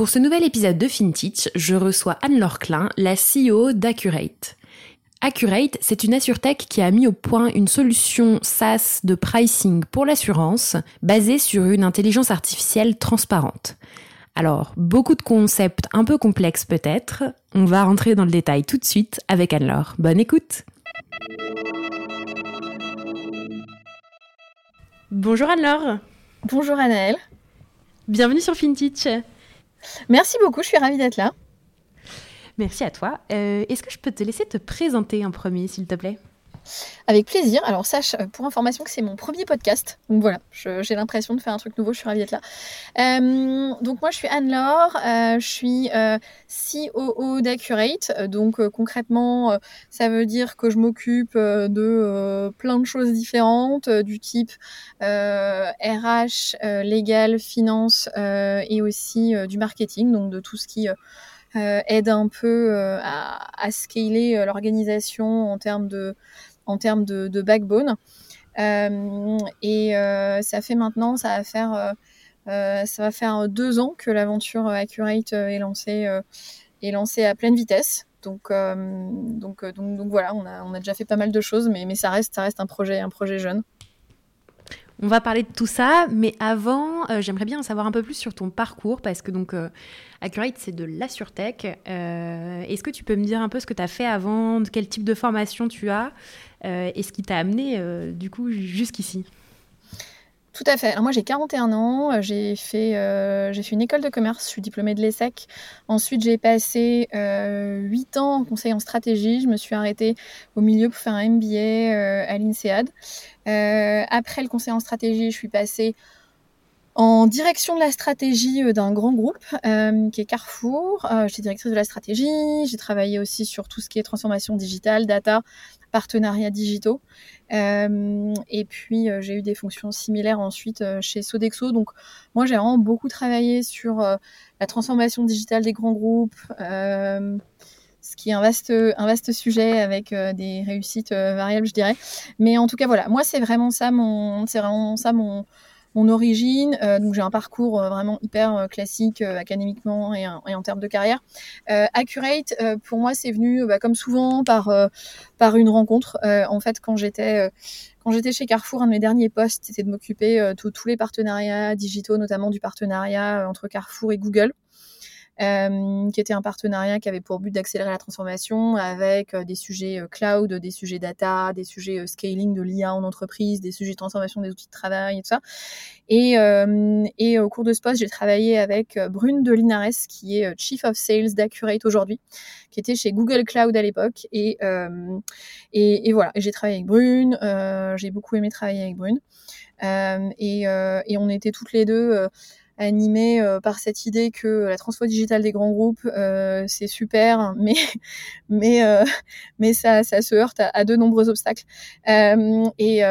Pour ce nouvel épisode de FinTech, je reçois Anne-Laure Klein, la CEO d'Accurate. Accurate, c'est une assurtech qui a mis au point une solution SaaS de pricing pour l'assurance basée sur une intelligence artificielle transparente. Alors, beaucoup de concepts un peu complexes peut-être. On va rentrer dans le détail tout de suite avec Anne-Laure. Bonne écoute Bonjour Anne-Laure Bonjour Anaëlle Bienvenue sur FinTech Merci beaucoup, je suis ravie d'être là. Merci à toi. Euh, est-ce que je peux te laisser te présenter en premier, s'il te plaît? Avec plaisir. Alors sache euh, pour information que c'est mon premier podcast. Donc voilà, j'ai l'impression de faire un truc nouveau, je suis ravie d'être là. Euh, donc moi je suis Anne-Laure, je suis COO d'Accurate. Donc concrètement, ça veut dire que je m'occupe de plein de choses différentes, du type RH, légal, finance et aussi du marketing, donc de tout ce qui euh, aide un peu euh, à, scaler euh, l'organisation en termes de, en termes de, backbone. et ça fait maintenant, ça va faire, ça va faire deux ans que l'aventure Accurate est lancée, est lancée à pleine vitesse. Donc, donc, donc, donc, voilà, on a, on a déjà fait pas mal de choses, mais, mais ça, reste, ça reste un projet, un projet jeune. On va parler de tout ça, mais avant, euh, j'aimerais bien en savoir un peu plus sur ton parcours, parce que donc euh, Accurate, c'est de l'assurtech. Euh, Est-ce que tu peux me dire un peu ce que tu as fait avant, quel type de formation tu as, et ce qui t'a amené du coup jusqu'ici? Tout à fait. Alors moi j'ai 41 ans, euh, j'ai fait, euh, fait une école de commerce, je suis diplômée de l'ESSEC. Ensuite j'ai passé euh, 8 ans en conseil en stratégie, je me suis arrêtée au milieu pour faire un MBA euh, à l'INSEAD. après le conseil en stratégie, je suis passée en direction de la stratégie d'un grand groupe qui est Carrefour. J'étais directrice de la stratégie, j'ai travaillé aussi sur tout ce qui est transformation digitale, data, partenariats digitaux. Euh, et puis euh, j'ai eu des fonctions similaires ensuite euh, chez Sodexo. Donc moi j'ai vraiment beaucoup travaillé sur la transformation digitale des grands groupes ce qui est un vaste, un vaste sujet avec des réussites variables, je dirais. Mais en tout cas, voilà, moi, c'est vraiment ça mon, c'est vraiment ça mon, mon origine. Euh, donc j'ai un parcours euh, vraiment hyper euh, classique académiquement et, en termes de carrière. Accurate, pour moi, c'est venu bah, comme souvent par par une rencontre. en fait, quand j'étais quand j'étais chez Carrefour, un de mes derniers postes, c'était de m'occuper de tous les partenariats digitaux, notamment du partenariat entre Carrefour et Google. Euh, qui était un partenariat qui avait pour but d'accélérer la transformation avec euh, des sujets euh, cloud, des sujets data, des sujets scaling de l'IA en entreprise, des sujets de transformation des outils de travail et tout ça. Et, et au cours de ce poste, j'ai travaillé avec Brune de Linares, qui est Chief of Sales d'Accurate aujourd'hui, qui était chez Google Cloud à l'époque. Et, et, et, voilà, j'ai travaillé avec Brune, j'ai beaucoup aimé travailler avec Brune. et, et on était toutes les deux animé euh, par cette idée que la transfo digitale des grands groupes euh, c'est super, mais mais euh, mais ça, ça se heurte à, de nombreux obstacles. et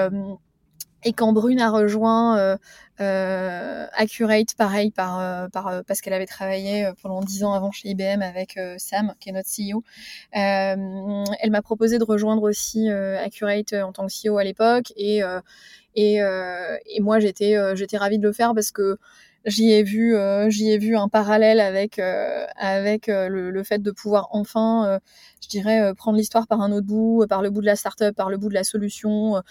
et quand Brune a rejoint Accurate, pareil, par, par, parce qu'elle avait travaillé pendant dix ans avant chez IBM avec Sam, qui est notre CEO, elle m'a proposé de rejoindre aussi Accurate en tant que CEO à l'époque. Et, et, et moi, j'étais j'étais ravie de le faire parce que j'y ai vu euh, j'y ai vu un parallèle avec euh, avec euh, le, le, fait de pouvoir enfin je dirais prendre l'histoire par un autre bout par le bout de la startup par le bout de la solution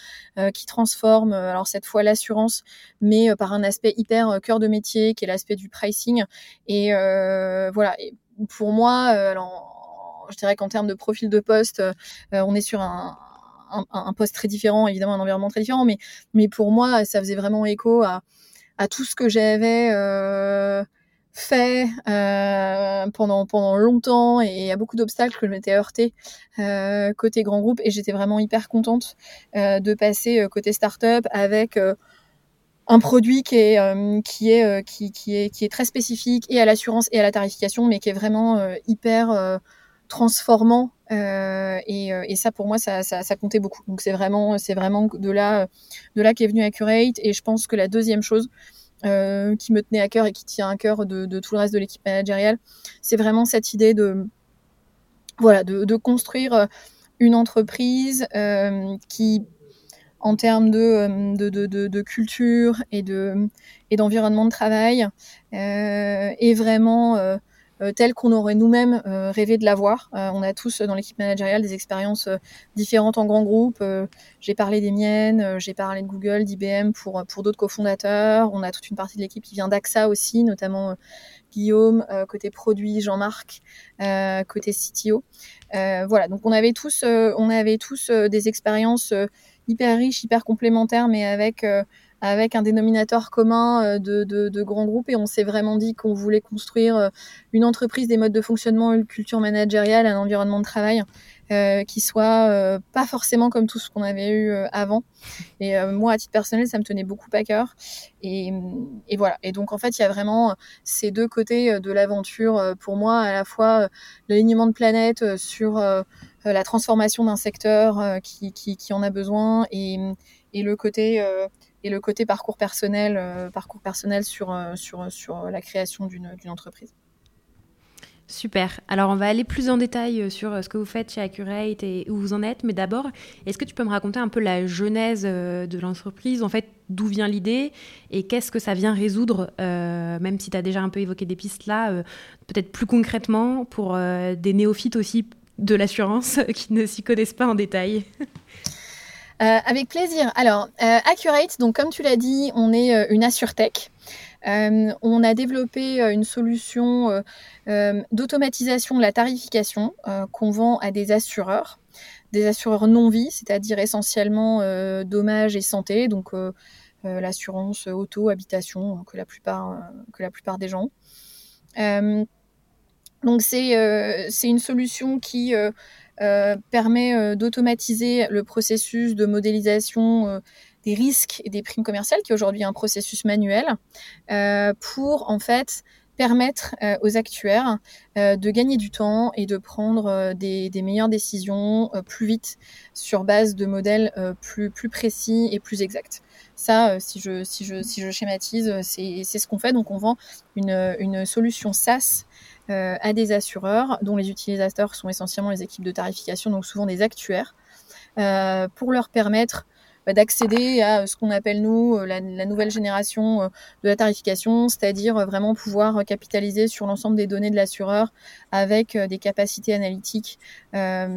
qui transforme alors cette fois l'assurance mais par un aspect hyper cœur de métier qui est l'aspect du pricing. Et voilà. Et pour moi alors je dirais qu'en termes de profil de poste, on est sur un, un, poste très différent, évidemment un environnement très différent, mais, mais pour moi, ça faisait vraiment écho à, à tout ce que j'avais fait euh, pendant pendant longtemps et à beaucoup d'obstacles que je m'étais heurtée euh, côté grand groupe et j'étais vraiment hyper contente euh, de passer côté start-up avec un produit qui est qui est qui, qui, est qui est très spécifique et à l'assurance et à la tarification mais qui est vraiment hyper transformant et, et, ça pour moi ça, comptait beaucoup. Donc c'est vraiment de là de là qu'est venu Accurate. Et je pense que la deuxième chose euh, qui me tenait à cœur et qui tient à cœur de, tout le reste de l'équipe managériale, c'est vraiment cette idée de, voilà, de, construire euh, une entreprise euh, qui, en termes de, euh, culture et de et d'environnement de travail, euh, est vraiment euh, telle qu'on aurait nous-mêmes euh, rêvé de l'avoir. Euh, on a tous dans l'équipe managériale des expériences différentes en grand groupe. j'ai parlé des miennes, j'ai parlé de Google, d'IBM pour, pour d'autres cofondateurs. On a toute une partie de l'équipe qui vient d'AXA aussi, notamment Guillaume, côté produit, Jean-Marc, côté CTO. voilà, donc on avait tous, on avait tous des expériences hyper riches, hyper complémentaires, mais avec avec un dénominateur commun euh, de, grands groupes et on s'est vraiment dit qu'on voulait construire euh, une entreprise, des modes de fonctionnement, une culture managériale, un environnement de travail euh, qui soit euh, pas forcément comme tout ce qu'on avait eu avant. Et moi, à titre personnel, ça me tenait beaucoup à cœur. Et, voilà. Et donc, en fait, il y a vraiment ces deux côtés de l'aventure pour moi, à la fois l'alignement de planète sur la transformation d'un secteur qui, en a besoin et le côté et le côté parcours personnel, euh, parcours personnel sur, euh, sur, sur la création d'une entreprise. Super. Alors, on va aller plus en détail euh, sur ce que vous faites chez Accurate et où vous en êtes. Mais d'abord, est-ce que tu peux me raconter un peu la genèse de l'entreprise? En fait, d'où vient l'idée? Et qu'est-ce que ça vient résoudre Même si tu as déjà un peu évoqué des pistes là, peut-être plus concrètement pour des néophytes aussi de l'assurance qui ne s'y connaissent pas en détail? Euh, avec plaisir. Alors, euh, Accurate, donc comme tu l'as dit, on est euh, une AssureTech. on a développé une solution d'automatisation de la tarification qu'on vend à des assureurs, des assureurs non-vie, c'est-à-dire essentiellement dommages et santé, donc l'assurance auto, habitation que la plupart, que la plupart des gens. donc c'est une solution qui euh, permet euh, d'automatiser le processus de modélisation euh, des risques et des primes commerciales, qui est aujourd'hui un processus manuel, pour en fait permettre aux actuaires de gagner du temps et de prendre des, meilleures décisions plus vite sur base de modèles plus, plus précis et plus exacts. Ça, si, je, si, je, si je schématise, c'est ce qu'on fait. Donc on vend une, une solution SaaS euh, à des assureurs dont les utilisateurs sont essentiellement les équipes de tarification, donc souvent des actuaires, euh, pour leur permettre bah, d'accéder à ce qu'on appelle nous euh, la, nouvelle génération euh, de la tarification, c'est-à-dire euh, vraiment pouvoir capitaliser sur l'ensemble des données de l'assureur avec des capacités analytiques euh,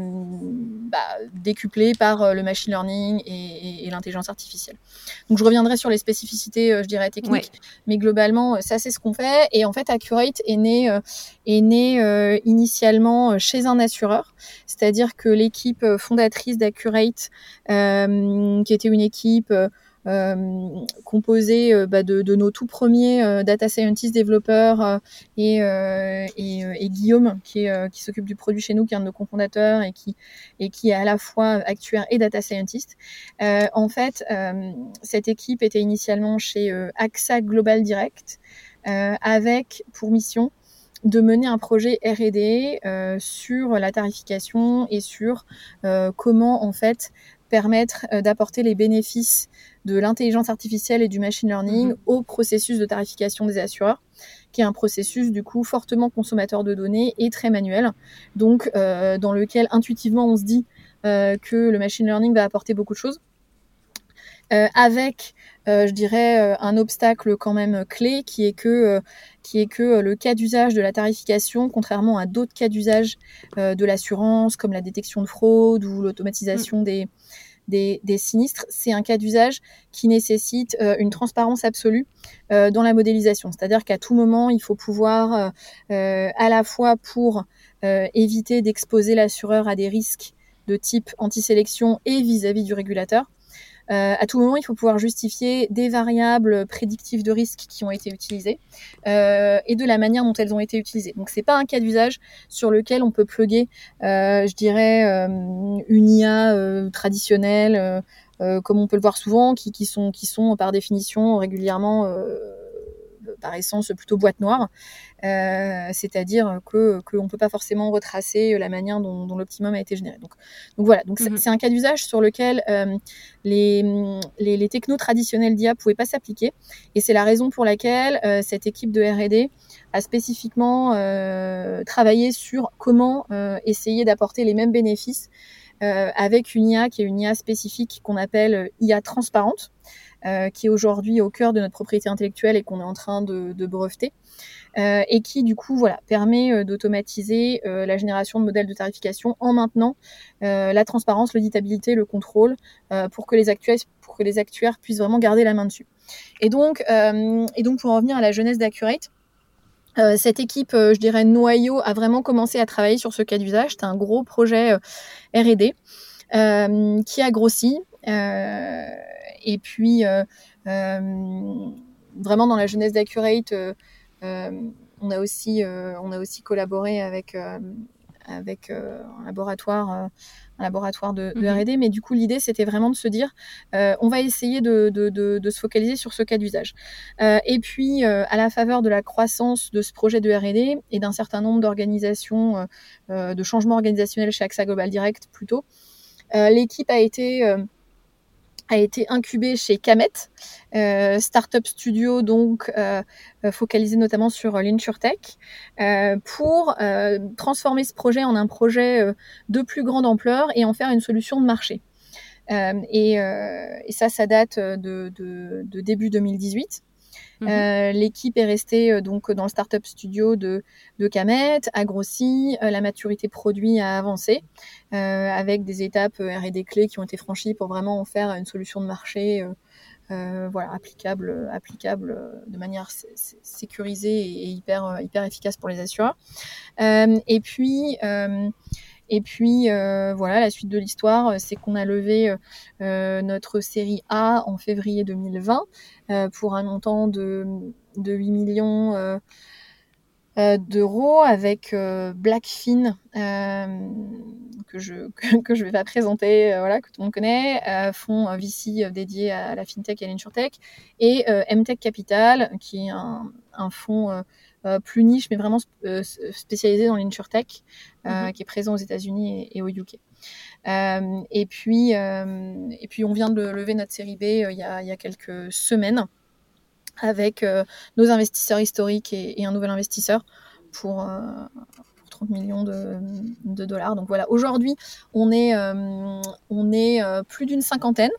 bah, décuplées par le machine learning et, et, l'intelligence artificielle. Donc je reviendrai sur les spécificités, je dirais techniques, mais globalement ça c'est ce qu'on fait. Et en fait Accurate est né est né initialement chez un assureur, c'est-à-dire que l'équipe fondatrice d'Accurate qui était une équipe euh, euh, composée euh, bah, de, nos tout premiers data scientists développeurs et, Guillaume qui, s'occupe du produit chez nous, qui est un de nos cofondateurs et qui est à la fois actuaire et data scientist. en fait, cette équipe était initialement chez AXA Global Direct avec pour mission de mener un projet R&D sur la tarification et sur comment en fait permettre euh, d'apporter les bénéfices de l'intelligence artificielle et du machine learning mhm. au processus de tarification des assureurs, qui est un processus du coup fortement consommateur de données et très manuel, donc euh, dans lequel intuitivement on se dit euh, que le machine learning va apporter beaucoup de choses. avec, je dirais, un obstacle quand même clé qui est que, qui est que le cas d'usage de la tarification, contrairement à d'autres cas d'usage de l'assurance, comme la détection de fraude ou l'automatisation mm. des, des, sinistres, c'est un cas d'usage qui nécessite euh, une transparence absolue euh, dans la modélisation. C'est-à-dire qu'à tout moment, il faut pouvoir, euh, à la fois pour éviter d'exposer l'assureur à des risques de type anti-sélection et vis-à-vis du régulateur. Euh, à tout moment, il faut pouvoir justifier des variables prédictives de risque qui ont été utilisées euh, et de la manière dont elles ont été utilisées. Donc, c'est pas un cas d'usage sur lequel on peut plugger, euh, je dirais, une IA traditionnelle, comme on peut le voir souvent, qui, qui, sont, qui sont par définition régulièrement par essence plutôt boîte noire, euh, c'est-à-dire que qu'on ne peut pas forcément retracer la manière dont, l'optimum a été généré. Donc, donc voilà, donc c'est mhm. un cas d'usage sur lequel euh, les, les, les, technos traditionnels d'IA pouvaient pas s'appliquer, et c'est la raison pour laquelle euh, cette équipe de R&D a spécifiquement travaillé sur comment essayer d'apporter les mêmes bénéfices avec une IA qui est une IA spécifique qu'on appelle IA transparente. Euh, qui est aujourd'hui au cœur de notre propriété intellectuelle et qu'on est en train de, de breveter, euh, et qui du coup voilà permet euh, d'automatiser euh, la génération de modèles de tarification en maintenant euh, la transparence, l'auditabilité, le contrôle, pour que les actuaires pour que les actuaires puissent vraiment garder la main dessus. Et donc et donc pour en revenir à la jeunesse d'Accurate. Cette équipe, je dirais noyau, a vraiment commencé à travailler sur ce cas d'usage. C'était un gros projet R&D qui a grossi. Euh, et puis, euh, euh, vraiment dans la jeunesse d'Accurate, euh, on, a aussi, on a aussi collaboré avec avec un laboratoire, un laboratoire de, de mhm. R&D. Mais du coup, l'idée, c'était vraiment de se dire, on va essayer de, de, de, se focaliser sur ce cas d'usage. et puis, à la faveur de la croissance de ce projet de R&D et d'un certain nombre d'organisations, de changements organisationnels chez AXA Global Direct plutôt, l'équipe a été a été incubé chez Camet, euh, startup studio donc euh, euh, focalisé notamment sur l'insurtech, euh, pour transformer ce projet en un projet de plus grande ampleur et en faire une solution de marché. Et, ça, ça date de début 2018. Mhm. Euh, l'équipe est restée euh, donc dans le startup studio de, de Camet, a grossi, euh, la maturité produit a avancé, avec des étapes R&D clés qui ont été franchies pour vraiment en faire une solution de marché. voilà, applicable, applicable de manière sécurisée et hyper, hyper efficace pour les assureurs. et puis, et puis euh, voilà, la suite de l'histoire, euh, c'est qu'on a levé euh, notre série A en février 2020 pour un montant de, de 8 millions d'euros avec Blackfin que je que, je vais pas présenter, voilà que tout le monde connaît, fonds VC dédié à la fintech et à l'insurtech et MTech Capital qui est un, un fonds plus niche, mais vraiment euh, spécialisé dans l'insurtech, euh, mhm. qui est présent aux États-Unis et, au UK. et puis, et puis, on vient de lever notre série B il y, a, il, y a, quelques semaines avec nos investisseurs historiques et, un nouvel investisseur pour, 30 millions de, de, dollars. Donc voilà, aujourd'hui, on est, on est plus d'une cinquantaine.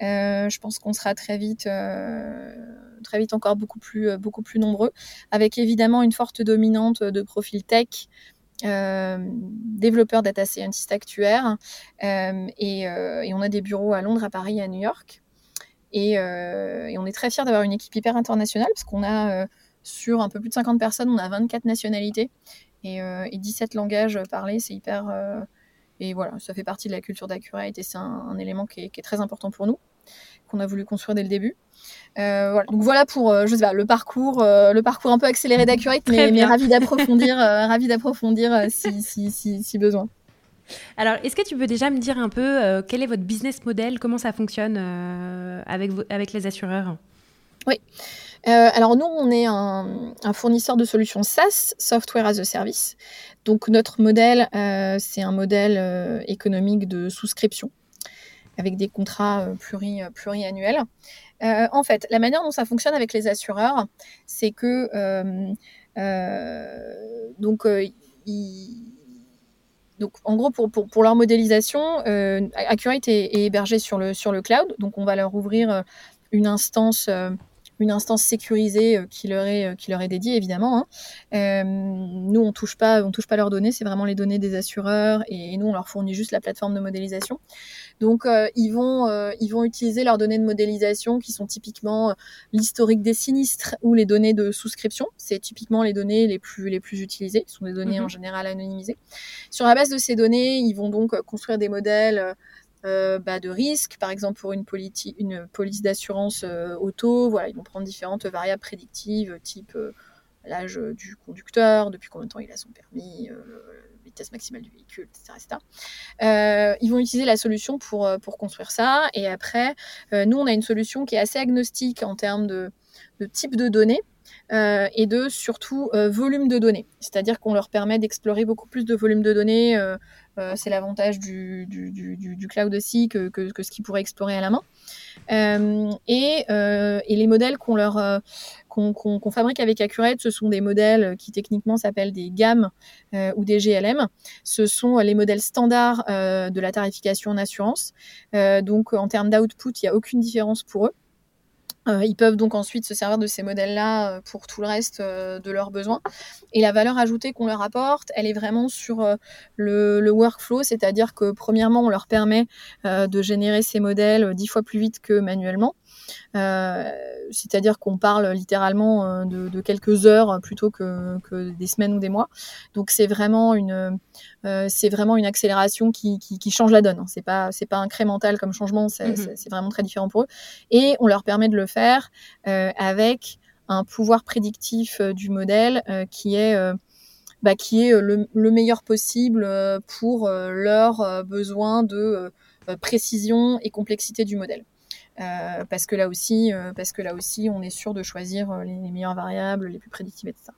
je pense qu'on sera très vite très vite encore beaucoup plus, euh, beaucoup plus nombreux, avec évidemment une forte dominante de profil tech, euh, développeurs data scientist actuaires, euh, et, on a des bureaux à Londres, à Paris à New York. Et, on est très fiers d'avoir une équipe hyper internationale, parce qu'on a sur un peu plus de 50 personnes, on a 24 nationalités et, 17 langages parlés, c'est hyper... et voilà, ça fait partie de la culture d'Accurate et c'est un, élément qui est, très important pour nous, qu'on a voulu construire dès le début. Euh, voilà. Donc voilà pour euh, je sais pas, le parcours, euh, le parcours un peu accéléré d'Accurate, mais, mais, ravi d'approfondir, ravi d'approfondir si, si, si, si, besoin. Alors, est-ce que tu peux déjà me dire un peu quel est votre business model, comment ça fonctionne avec, avec les assureurs? Oui. alors nous, on est un, un, fournisseur de solutions SaaS, Software as a Service. Donc notre modèle, c'est un modèle économique de souscription avec des contrats pluri, pluriannuels. Euh, en fait, la manière dont ça fonctionne avec les assureurs, c'est que euh, euh, donc donc, en gros, pour, pour, leur modélisation, Accurate est, est, hébergé sur le, sur le cloud. Donc, on va leur ouvrir une instance une instance sécurisée qui leur est qui leur est dédiée évidemment. Hein. nous on touche pas on touche pas leurs données, c'est vraiment les données des assureurs et, nous on leur fournit juste la plateforme de modélisation. Donc ils vont ils vont utiliser leurs données de modélisation qui sont typiquement l'historique des sinistres ou les données de souscription. C'est typiquement les données les plus les plus utilisées. Ce sont des données en mhm. général anonymisées. Sur la base de ces données, ils vont donc construire des modèles euh, bah, de risque, par exemple pour une, police d'assurance euh, auto. Voilà, ils vont prendre différentes variables prédictives, type euh, l'âge du conducteur, depuis combien de temps il a son permis, vitesse maximale du véhicule, etc. ils vont utiliser la solution pour, construire ça. Et après, nous, on a une solution qui est assez agnostique en termes de type de données. Et de surtout volume de données. C'est-à-dire qu'on leur permet d'explorer beaucoup plus de volume de données euh, c'est l'avantage du, cloud aussi que, ce qu'ils pourraient explorer à la main. Euh, euh, et, les modèles qu'on leur qu'on fabrique avec Accurate, ce sont des modèles qui techniquement s'appellent des gammes ou des GLM. Ce sont les modèles standards de la tarification en assurance. donc en termes d'output, il n'y a aucune différence pour eux. Euh, ils peuvent donc ensuite se servir de ces modèles-là euh, pour tout le reste euh, de leurs besoins. Et la valeur ajoutée qu'on leur apporte, elle est vraiment sur le, workflow, c'est-à-dire que premièrement, on leur permet de générer ces modèles dix fois plus vite que manuellement. Euh, c'est-à-dire qu'on parle littéralement euh, de, quelques heures plutôt que, des semaines ou des mois. Donc c'est vraiment une, euh, c'est vraiment une accélération qui, change la donne. C'est pas, c'est pas incrémental comme changement, mhm. c'est, vraiment très différent pour eux. Et on leur permet de le faire avec un pouvoir prédictif du modèle qui est bah, qui est le, le, meilleur possible pour leurs besoins de précision et complexité du modèle. Euh, parce que là aussi, euh, parce que là aussi, on est sûr de choisir euh, les, meilleures variables, les plus prédictives, etc.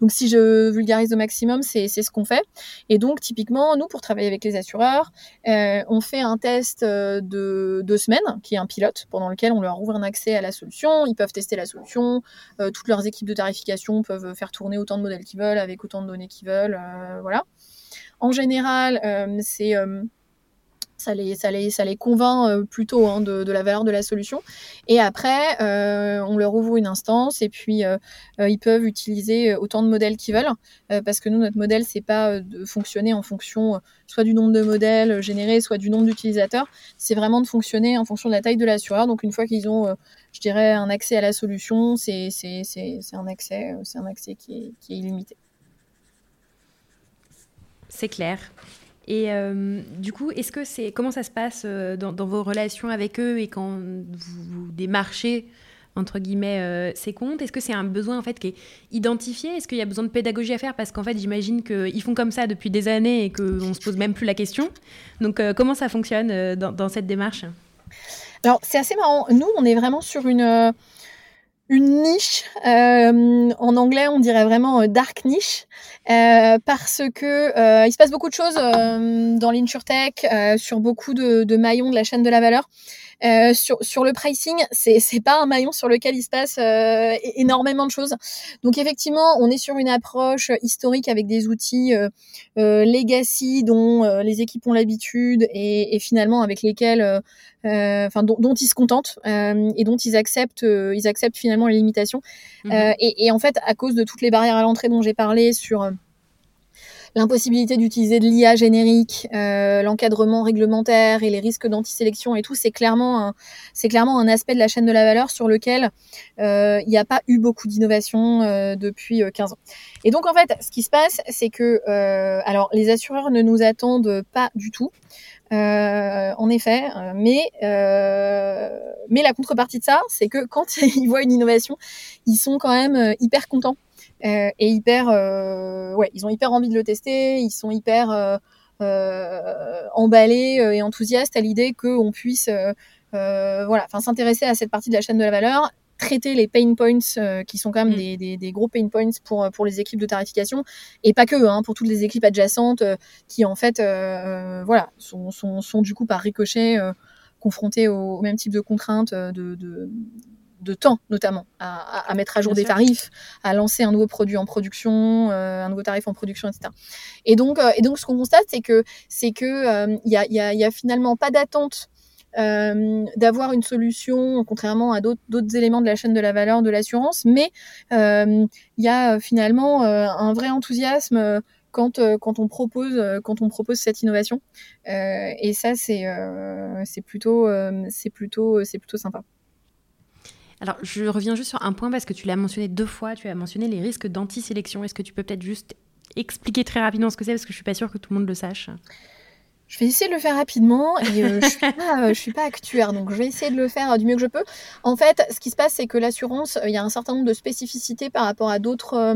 Donc, si je vulgarise au maximum, c'est ce qu'on fait. Et donc, typiquement, nous, pour travailler avec les assureurs, on fait un test de deux semaines, qui est un pilote, pendant lequel on leur ouvre un accès à la solution. Ils peuvent tester la solution. toutes leurs équipes de tarification peuvent faire tourner autant de modèles qu'ils veulent, avec autant de données qu'ils veulent. voilà. En général, c'est ça les, convainc euh, plutôt hein, de, la valeur de la solution. Et après, euh, on leur ouvre une instance et puis euh, ils peuvent utiliser autant de modèles qu'ils veulent, parce que nous, notre modèle, c'est pas de fonctionner en fonction soit du nombre de modèles générés, soit du nombre d'utilisateurs. C'est vraiment de fonctionner en fonction de la taille de l'assureur. Donc une fois qu'ils ont, je dirais, un accès à la solution, c'est un accès, qui est illimité. C'est clair. Et euh, du coup, est-ce que c'est comment ça se passe euh, dans, vos relations avec eux et quand vous, démarchez entre guillemets euh, ces comptes? Est-ce que c'est un besoin en fait qui est identifié? Est-ce qu'il y a besoin de pédagogie à faire? Parce qu'en fait, j'imagine qu'ils font comme ça depuis des années et qu'on se pose même plus la question. Donc, comment ça fonctionne dans, dans, cette démarche? Alors, c'est assez marrant. Nous, on est vraiment sur une une niche. Euh, en anglais, on dirait vraiment euh, dark niche, euh, parce que il se passe beaucoup de choses dans l'insurtech, sur beaucoup de, maillons de la chaîne de la valeur. Euh, sur, sur le pricing, c'est c'est pas un maillon sur lequel il se passe euh, énormément de choses. Donc effectivement, on est sur une approche historique avec des outils euh, legacy dont les équipes ont l'habitude et, et, finalement avec lesquels, enfin dont, dont, ils se contentent et dont ils acceptent, ils acceptent finalement les limitations. Mmh et, et, en fait, à cause de toutes les barrières à l'entrée dont j'ai parlé sur l'impossibilité d'utiliser de l'IA générique, euh, l'encadrement réglementaire et les risques d'antisélection et tout, c'est clairement clairement un aspect de la chaîne de la valeur sur lequel euh, il n'y a pas eu beaucoup d'innovation euh, depuis 15 ans. Et donc en fait, ce qui se passe, c'est que alors les assureurs ne nous attendent pas du tout. en effet, mais mais la contrepartie de ça, c'est que quand ils voient une innovation, ils sont quand même hyper contents et hyper, euh, ouais, ils ont hyper envie de le tester, ils sont hyper euh, emballés et enthousiastes à l'idée qu'on puisse, voilà, enfin s'intéresser à cette partie de la chaîne de la valeur traiter les pain points qui sont quand même mm. des, des, gros pain points pour, pour les équipes de tarification et pas que, hein, pour toutes les équipes adjacentes qui en fait voilà, sont, sont, sont, du coup par ricochet confrontées au, même type de contraintes de, de, de temps notamment à, mettre à jour des tarifs, à lancer un nouveau produit en production, euh, un nouveau tarif en production, etc. Et donc, euh, et donc ce qu'on constate, c'est que c'est que il euh, y, a, y, a, finalement pas d'attente d'avoir une solution, contrairement à d'autres éléments de la chaîne de la valeur de l'assurance, mais il y a finalement un vrai enthousiasme quand, quand, on propose, quand on propose cette innovation. et ça, c'est c'est plutôt, c'est plutôt, c'est plutôt sympa. Alors, je reviens juste sur un point parce que tu l'as mentionné deux fois. Tu as mentionné les risques d'anti-sélection. Est-ce que tu peux peut-être juste expliquer très rapidement ce que c'est parce que je suis pas sûre que tout le monde le sache je vais essayer de le faire rapidement et euh, je suis pas, euh, suis pas actuaire, donc je vais essayer de le faire du mieux que je peux. En fait, ce qui se passe, c'est que l'assurance, il y a un certain nombre de spécificités par rapport à d'autres euh,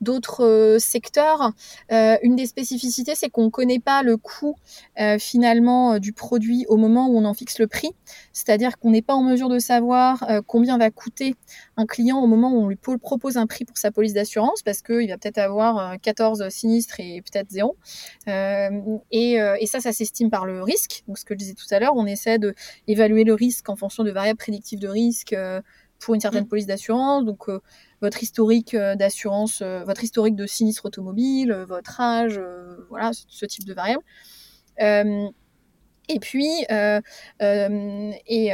d'autres euh, secteurs. Euh, une des spécificités, c'est qu'on ne connaît pas le coût euh, finalement du produit au moment où on en fixe le prix. C'est-à-dire qu'on n'est pas en mesure de savoir combien va coûter un client au moment où on lui propose un prix pour sa police d'assurance, parce qu'il va peut-être avoir 14 sinistres et peut-être zéro. Et, et, ça, ça s'estime par le risque. Donc, ce que je disais tout à l'heure, on essaie d'évaluer le risque en fonction de variables prédictives de risque pour une certaine mmh. police d'assurance. Donc, votre historique euh, d'assurance, euh, votre historique de sinistre automobile, euh, votre âge, voilà, ce type de variables. Et puis, et,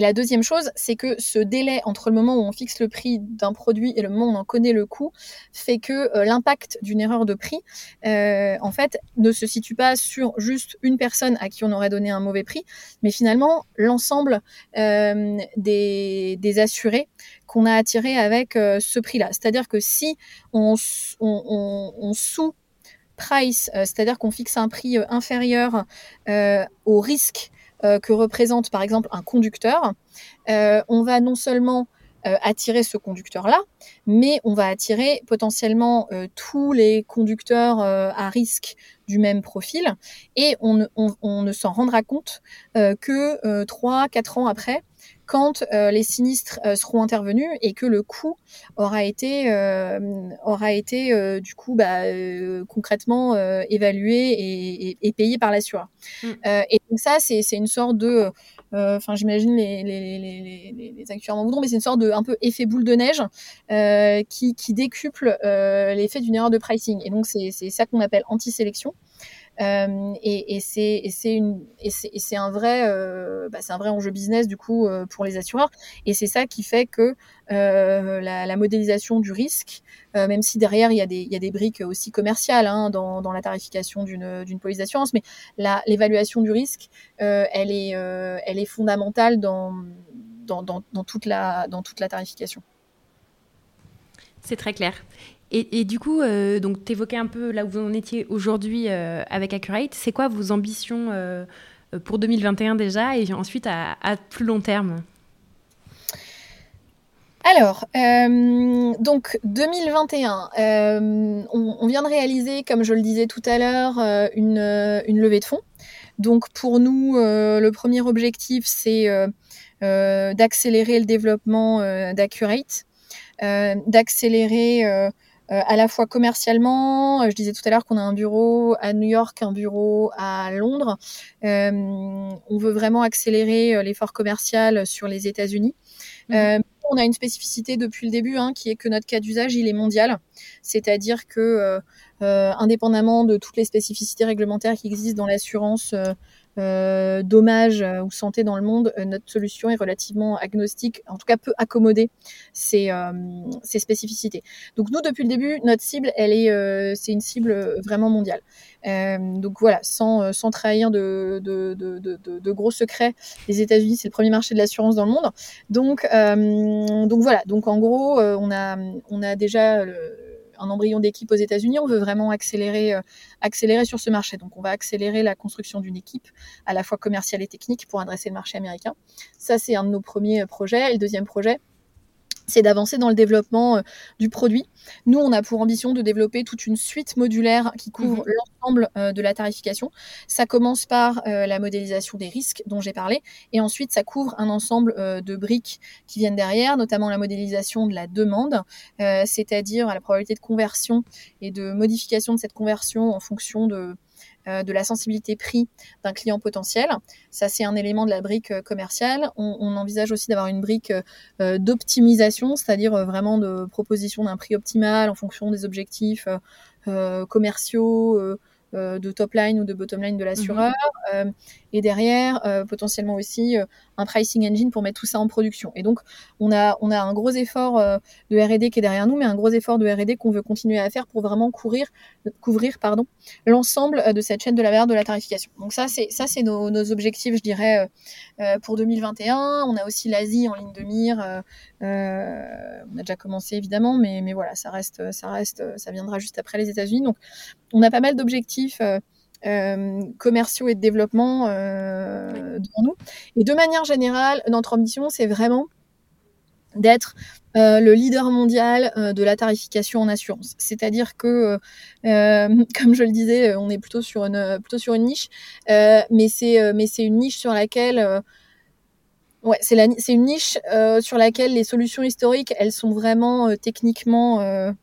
la deuxième chose, c'est que ce délai entre le moment où on fixe le prix d'un produit et le moment où on en connaît le coût fait que l'impact d'une erreur de prix, en fait, ne se situe pas sur juste une personne à qui on aurait donné un mauvais prix, mais finalement l'ensemble des, assurés a attirés avec ce prix-là. C'est-à-dire que si on, sous price, euh, c'est-à-dire qu'on fixe un prix euh, inférieur euh, au risque que représente par exemple un conducteur, on va non seulement attirer ce conducteur-là, mais on va attirer potentiellement tous les conducteurs à risque du même profil et on, on ne s'en rendra compte que 3-4 ans après quand euh, les sinistres euh, seront intervenus et que le coût aura été euh, aura été du coup bah, concrètement évalué et, et, payé par l'assureur. Mm. et donc ça c'est une sorte de enfin j'imagine les, les, les, les, actuaires m'en mais c'est une sorte de un peu effet boule de neige qui, qui décuple l'effet d'une erreur de pricing. Et donc c'est ça qu'on appelle anti-sélection. Euh, et, c'est un vrai euh, enjeu business du coup euh, pour les assureurs et c'est ça qui fait que la, la, modélisation du risque même si derrière il y a des, briques aussi commerciales hein, dans, la tarification d'une police d'assurance mais l'évaluation du risque elle est fondamentale dans toute la tarification c'est très clair. Et, du coup, euh, donc tu évoquais un peu là où vous en étiez aujourd'hui euh, avec Accurate. C'est quoi vos ambitions euh, pour 2021 déjà et ensuite à, plus long terme? Alors, donc 2021, on, vient de réaliser, comme je le disais tout à l'heure, une, une, levée de fonds. Donc pour nous, le premier objectif, c'est d'accélérer le développement d'Accurate, d'accélérer euh, à la fois commercialement. Euh, je disais tout à l'heure qu'on a un bureau à New York, un bureau à Londres. Euh, on veut vraiment accélérer l'effort commercial sur les États-Unis. Mhm. on a une spécificité depuis le début, hein, qui est que notre cas d'usage, il est mondial. C'est-à-dire que, indépendamment de toutes les spécificités réglementaires qui existent dans l'assurance euh, dommages euh, ou santé dans le monde, euh, notre solution est relativement agnostique, en tout cas peut accommoder ces, ces spécificités. Donc nous, depuis le début, notre cible, elle est, c'est une cible vraiment mondiale. donc voilà, sans, sans trahir de, de, de, de, gros secrets, les États-Unis, c'est le premier marché de l'assurance dans le monde. Donc, donc voilà, donc en gros, on, a, on a déjà... un embryon d'équipe aux États-Unis, on veut vraiment accélérer, euh, accélérer sur ce marché. Donc, on va accélérer la construction d'une équipe à la fois commerciale et technique pour adresser le marché américain. Ça, c'est un de nos premiers euh, projets. Et le deuxième projet, c'est d'avancer dans le développement euh, du produit. Nous, on a pour ambition de développer toute une suite modulaire qui couvre mhm. l'ensemble euh, de la tarification. Ça commence par euh, la modélisation des risques dont j'ai parlé, et ensuite ça couvre un ensemble de briques qui viennent derrière, notamment la modélisation de la demande, c'est-à-dire la probabilité de conversion et de modification de cette conversion en fonction de euh, de la sensibilité prix d'un client potentiel. Ça, c'est un élément de la brique euh, commerciale. On, envisage aussi d'avoir une brique euh, d'optimisation, c'est-à-dire vraiment de proposition d'un prix optimal en fonction des objectifs commerciaux, de top line ou de bottom line de l'assureur. Mmh et derrière, potentiellement aussi un pricing engine pour mettre tout ça en production. Et donc, on a, on a un gros effort de R&D qui est derrière nous, mais un gros effort de R&D qu'on veut continuer à faire pour vraiment courir, couvrir pardon, l'ensemble de cette chaîne de la valeur de la tarification. Donc ça, c'est ça, c'est nos, objectifs, je dirais, pour 2021. On a aussi l'Asie en ligne de mire. on a déjà commencé évidemment, mais, mais voilà, ça reste, ça reste, ça viendra juste après les États-Unis. Donc, on a pas mal d'objectifs. Euh, commerciaux et de développement euh, devant nous. Et de manière générale, notre ambition, c'est vraiment d'être euh, le leader mondial de la tarification en assurance. C'est-à-dire que, comme je le disais, on est plutôt sur une, plutôt sur une niche, mais c'est mais c'est une niche sur laquelle Ouais, c'est une niche sur laquelle les solutions historiques, elles sont vraiment techniquement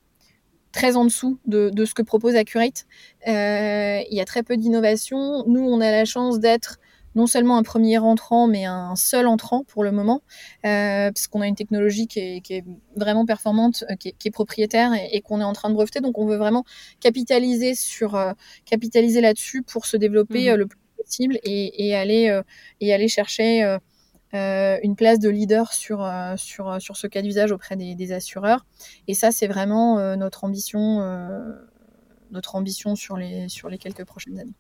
très en dessous de, de ce que propose Accurate. Euh, il y a très peu d'innovation. Nous, on a la chance d'être non seulement un premier entrant, mais un seul entrant pour le moment, euh, parce qu'on a une technologie qui est, qui est vraiment performante, euh, qui, est, qui est propriétaire et, et qu'on est en train de breveter. Donc, on veut vraiment capitaliser sur euh, capitaliser là-dessus pour se développer mmh. le plus possible et, et aller et aller chercher euh, une place de leader sur, euh, sur, euh, sur ce cas d'usage auprès des, assureurs. Et ça, c'est vraiment notre ambition, notre ambition sur les, sur les quelques prochaines années.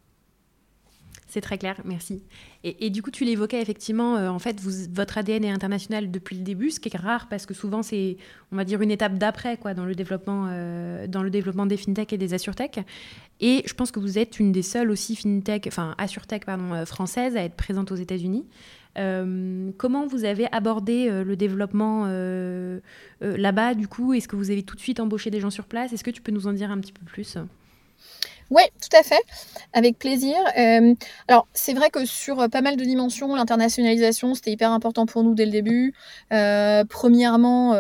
C'est très clair, merci. Et, du coup, tu l'évoquais effectivement, en fait, vous, votre ADN est international depuis le début, ce qui est rare parce que souvent c'est, on va dire, une étape d'après quoi dans le développement, dans le développement des fintech et des assurtech. Et je pense que vous êtes une des seules aussi fintech, enfin assurtech pardon, françaises à être présente aux États-Unis. Euh, comment vous avez abordé euh, le développement euh, là-bas du coup? Est-ce que vous avez tout de suite embauché des gens sur place? Est-ce que tu peux nous en dire un petit peu plus? Oui, tout à fait, avec plaisir. alors, c'est vrai que sur pas mal de dimensions, l'internationalisation, c'était hyper important pour nous dès le début. premièrement,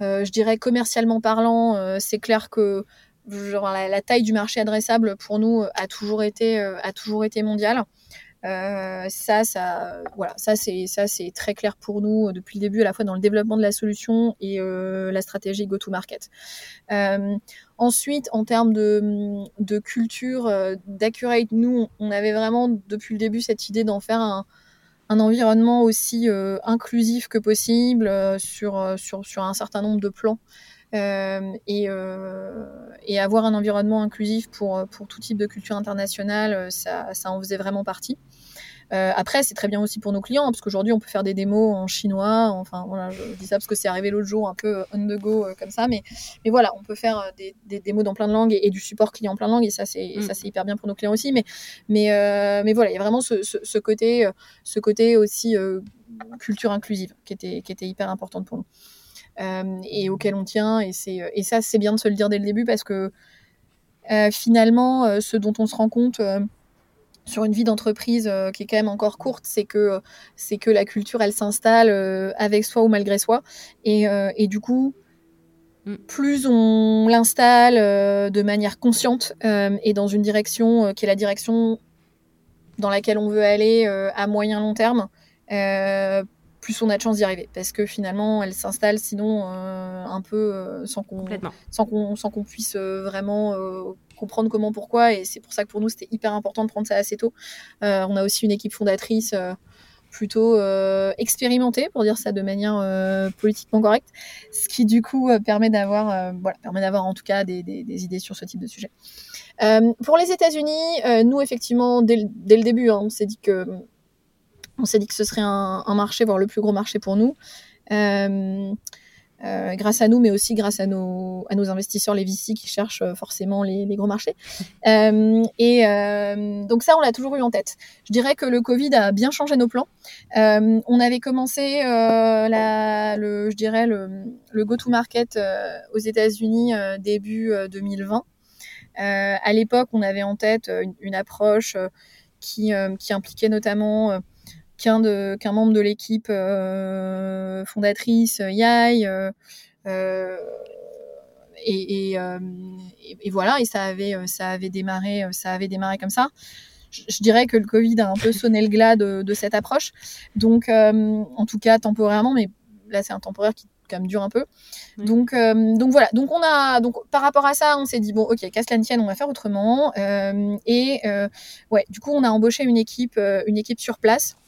je dirais commercialement parlant, c'est clair que la, taille du marché adressable pour nous a toujours été, a toujours été mondiale. Euh, ça, ça, voilà, ça c'est ça c'est très clair pour nous euh, depuis le début, à la fois dans le développement de la solution et euh, la stratégie go-to-market. Euh, ensuite, en termes de, culture d'Accurate, nous, on avait vraiment depuis le début cette idée d'en faire un, un environnement aussi inclusif que possible sur, sur, sur un certain nombre de plans. Euh, et, euh, et, avoir un environnement inclusif pour, pour tout type de culture internationale, euh, ça, ça en faisait vraiment partie. Euh, après, c'est très bien aussi pour nos clients, hein, parce qu'aujourd'hui, on peut faire des démos en chinois. Enfin, voilà, je dis ça parce que c'est arrivé l'autre jour, un peu on the go euh, comme ça. Mais, mais voilà, on peut faire des, des, démos dans plein de langues et, et, du support client en plein de langues. Et ça, c'est mm. ça, c'est hyper bien pour nos clients aussi. Mais, mais, euh, mais voilà, il y a vraiment ce, ce, ce côté, ce côté aussi culture inclusive qui était, qui était hyper importante pour nous. Euh, et auquel on tient. Et, c'est, et ça, c'est bien de se le dire dès le début parce que euh, finalement, euh, ce dont on se rend compte sur une vie d'entreprise qui est quand même encore courte, c'est que, c'est que la culture, elle s'installe avec soi ou malgré soi. Et, et du coup, mm. plus on l'installe de manière consciente et dans une direction qui est la direction dans laquelle on veut aller à moyen long terme, plus on a de chance d'y arriver. Parce que finalement, elle s'installe sinon euh, un peu euh, sans qu'on sans qu'on sans qu'on puisse euh, vraiment comprendre comment, pourquoi. Et c'est pour ça que pour nous, c'était hyper important de prendre ça assez tôt. on a aussi une équipe fondatrice plutôt expérimentée, pour dire ça de manière politiquement correcte, ce qui du coup permet d'avoir voilà, permet d'avoir en tout cas des, des, des, idées sur ce type de sujet. pour les États-Unis, nous effectivement dès, dès le début, hein, on s'est dit que on s'est dit que ce serait un, marché, voire le plus gros marché pour nous. Euh, euh, grâce à nous, mais aussi grâce à nos, investisseurs, les VC, qui cherchent euh, forcément les, gros marchés. et donc ça, on l'a toujours eu en tête. Je dirais que le Covid a bien changé nos plans. on avait commencé, le, je dirais, le, go-to-market aux États-Unis début 2020. à l'époque, on avait en tête une, approche qui, impliquait notamment qu'un membre de l'équipe euh, fondatrice euh, YAI. Euh, et, et, voilà, et ça avait, ça avait démarré, ça avait démarré comme ça. Je, dirais que le Covid a un peu sonné le glas de, de cette approche. Donc, en tout cas temporairement, mais là c'est un temporaire qui quand même dure un peu. Donc, donc voilà. Donc on a, donc par rapport à ça, on s'est dit bon, ok, casse la tienne, on va faire autrement. et ouais, du coup, on a embauché une équipe, une équipe sur place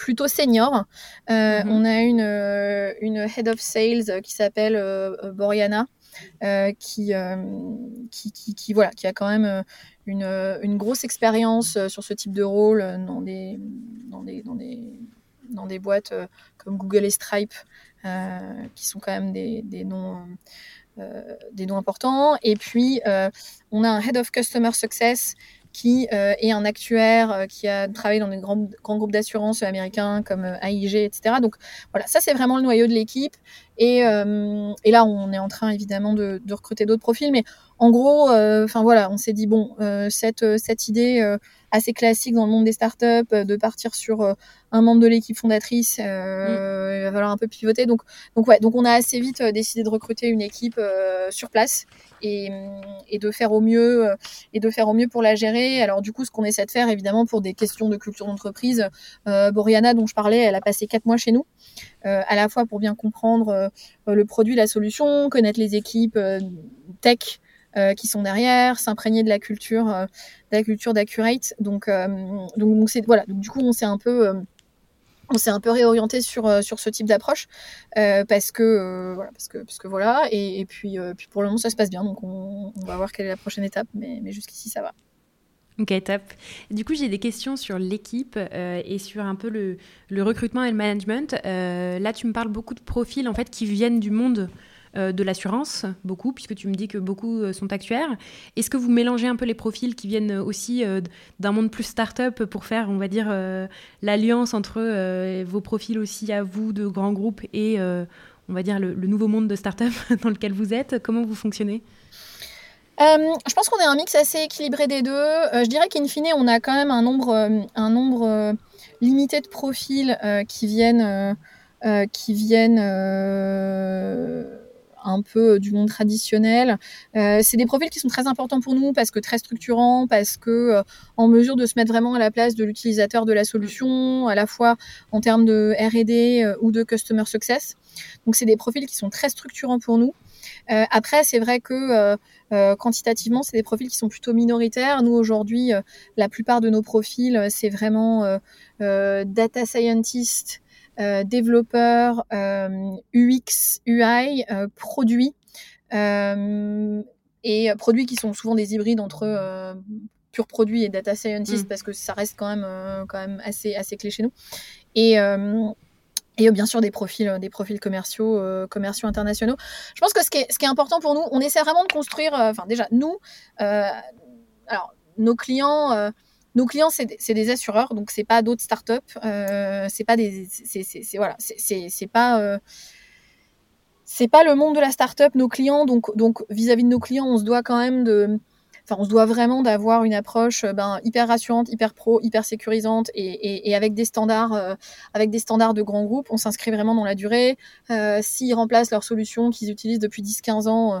plutôt senior. Euh, mhm. On a une, euh, une head of sales qui s'appelle euh, Boriana. qui, qui, qui, voilà, qui a quand même une, une grosse expérience sur ce type de rôle dans des, dans des, dans des, dans des boîtes comme Google et Stripe, qui sont quand même des, des noms, des noms importants. Et puis, on a un Head of Customer Success qui euh, est un actuaire euh, qui a travaillé dans des grands, grands groupes d'assurance américains comme euh, AIG, etc. Donc voilà, ça c'est vraiment le noyau de l'équipe. Et, et, là, on est en train évidemment de, de recruter d'autres profils, mais en gros, enfin voilà, on s'est dit bon, cette, cette idée assez classique dans le monde des startups, de partir sur un membre de l'équipe fondatrice. Euh, il va falloir un peu pivoter. Donc, donc, ouais, donc on a assez vite décidé de recruter une équipe sur place et, de faire au mieux et de faire au mieux pour la gérer. Alors du coup, ce qu'on essaie de faire, évidemment, pour des questions de culture d'entreprise, euh, Boriana, dont je parlais, elle a passé quatre mois chez nous, euh, à la fois pour bien comprendre le produit, la solution, connaître les équipes tech euh, qui sont derrière, s'imprégner de la culture, euh, de la culture d'Accurate. Donc, euh, donc, voilà. Donc, du coup, on s'est un peu on s'est un peu réorienté sur, sur ce type d'approche parce que voilà parce que voilà et, puis pour le moment ça se passe bien donc on, va voir quelle est la prochaine étape mais, jusqu'ici ça va. Ok, top. Du coup, j'ai des questions sur l'équipe et sur un peu le, le, recrutement et le management. là, tu me parles beaucoup de profils en fait qui viennent du monde euh, de l'assurance, beaucoup, puisque tu me dis que beaucoup euh, sont actuaires. Est-ce que vous mélangez un peu les profils qui viennent aussi euh, d'un monde plus start-up pour faire, on va dire, l'alliance entre vos profils aussi à vous de grands groupes et, on va dire, le, nouveau monde de start-up dans lequel vous êtes? Comment vous fonctionnez? Je pense qu'on est un mix assez équilibré des deux. je dirais qu'in fine, on a quand même un nombre, un nombre limité de profils qui viennent, qui viennent un peu euh, du monde traditionnel. Euh, c'est des profils qui sont très importants pour nous parce que très structurants, parce que euh, en mesure de se mettre vraiment à la place de l'utilisateur de la solution, à la fois en termes de R&D ou de customer success. Donc c'est des profils qui sont très structurants pour nous. après, c'est vrai que quantitativement, c'est des profils qui sont plutôt minoritaires. Nous, aujourd'hui, la plupart de nos profils, c'est vraiment data scientist, développeurs UX, UI, produits et produits qui sont souvent des hybrides entre pur produit et data scientist mmh. parce que ça reste quand même quand même assez assez clé chez nous et et bien sûr des profils des profils commerciaux commerciaux internationaux je pense que ce qui est ce qui est important pour nous on essaie vraiment de construire enfin déjà nous alors nos clients nos clients, c'est des assureurs, donc c'est pas d'autres startups. Euh, c'est pas des, c'est voilà, c'est pas euh, c'est pas le monde de la startup. Nos clients, donc donc vis-à-vis de nos clients, on se doit quand même de, enfin on se doit vraiment d'avoir une approche ben, hyper rassurante, hyper pro, hyper sécurisante et, et, avec des standards, euh, avec des standards de grands groupes. On s'inscrit vraiment dans la durée. Euh, S'ils remplacent leur solution qu'ils utilisent depuis 10-15 ans euh, euh,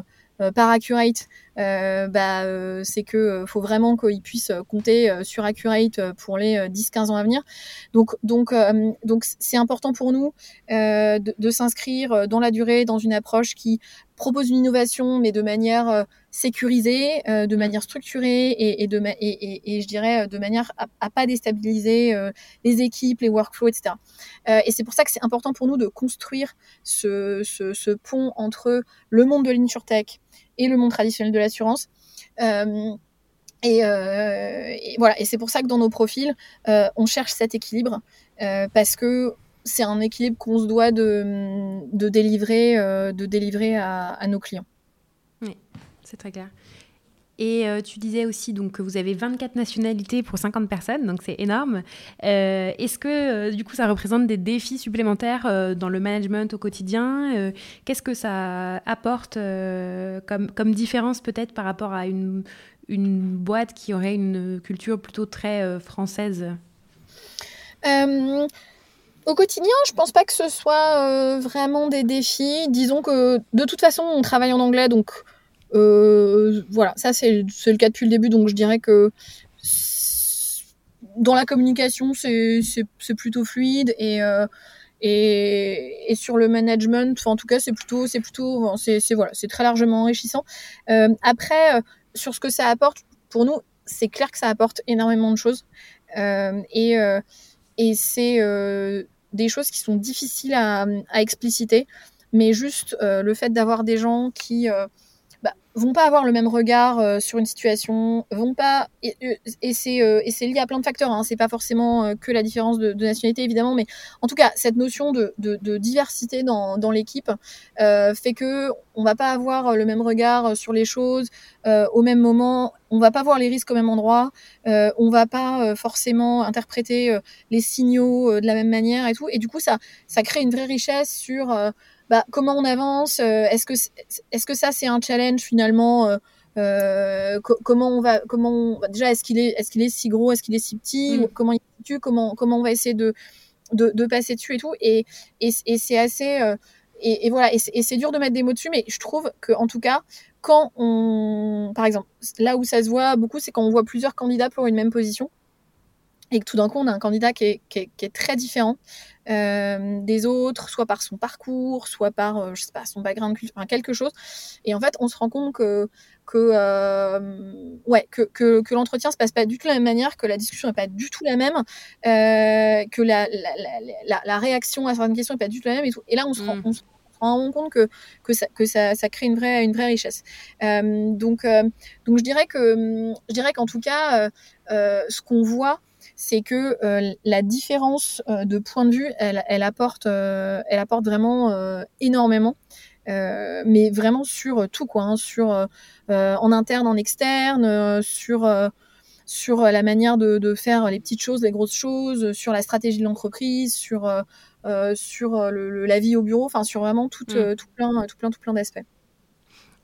par Accurate, euh, bah, euh, c'est que faut vraiment qu'ils puissent compter sur Accurate pour les 10-15 ans à venir. Donc, donc, donc, c'est important pour nous de, s'inscrire dans la durée, dans une approche qui propose une innovation, mais de manière sécurisée, de manière structurée et, de et, je dirais de manière à, à pas déstabiliser les équipes, les workflows, etc. et c'est pour ça que c'est important pour nous de construire ce, ce, ce pont entre le monde de l'insurtech et le monde traditionnel de l'assurance. Euh, euh, et, voilà, et c'est pour ça que dans nos profils, euh, on cherche cet équilibre parce que c'est un équilibre qu'on se doit de, de délivrer, de délivrer à, à, nos clients. Oui, c'est très clair. Et euh, tu disais aussi donc, que vous avez 24 nationalités pour 50 personnes, donc c'est énorme. Euh, est-ce que euh, du coup ça représente des défis supplémentaires dans le management au quotidien Qu'est-ce que ça apporte comme, différence peut-être par rapport à une, une boîte qui aurait une culture plutôt très française? Au quotidien, je pense pas que ce soit vraiment des défis. Disons que de toute façon, on travaille en anglais, donc voilà, ça c'est le cas depuis le début, donc je dirais que dans la communication, c'est plutôt fluide et, euh, et, sur le management, en tout cas, c'est plutôt, c'est plutôt, c'est, voilà, c'est très largement enrichissant. après, sur ce que ça apporte, pour nous, c'est clair que ça apporte énormément de choses. et, et c'est des choses qui sont difficiles à, à expliciter, mais juste le fait d'avoir des gens qui vont pas avoir le même regard euh, sur une situation, vont pas c'est euh, et c'est lié à plein de facteurs. Hein, c'est pas forcément euh, que la différence de, nationalité évidemment, mais en tout cas cette notion de diversité dans, dans l'équipe fait que on va pas avoir le même regard sur les choses au même moment. On va pas voir les risques au même endroit. on va pas forcément interpréter les signaux de la même manière et tout. Et du coup ça ça crée une vraie richesse sur bah, comment on avance euh, Est-ce que, est-ce que ça, c'est un challenge finalement euh, euh, comment on va comment bah, déjà est-ce qu'il est est-ce qu'il est si gros est-ce qu'il est si petit mm. comment il comment comment on va essayer de, de, de passer dessus et tout et et, et c'est assez et, et, voilà et c'est dur de mettre des mots dessus mais je trouve que en tout cas quand on par exemple là où ça se voit beaucoup c'est quand on voit plusieurs candidats pour une même position et que tout d'un coup on a un candidat qui est, qui est, qui est très différent euh, des autres, soit par son parcours, soit par euh, je sais pas son background enfin, quelque chose. Et en fait, on se rend compte que que euh, ouais que, que, que l'entretien se passe pas du tout de la même manière, que la discussion n'est pas du tout la même, euh, que la, la, la, la, réaction à certaines questions n'est pas du tout la même et tout. Et là, on se rend, mm. on se rend compte que, que, ça, que ça, ça crée une vraie, une vraie richesse. Euh, donc, donc je dirais que je dirais qu'en tout cas, ce qu'on voit, c'est que euh, la différence euh, de point de vue, elle, elle apporte, euh, elle apporte vraiment énormément. mais vraiment sur tout quoi, hein, sur en interne, en externe, sur sur la manière de, de, faire les petites choses, les grosses choses, sur la stratégie de l'entreprise, sur sur le, la vie au bureau, enfin sur vraiment tout, mm. tout plein tout plein tout plein d'aspects.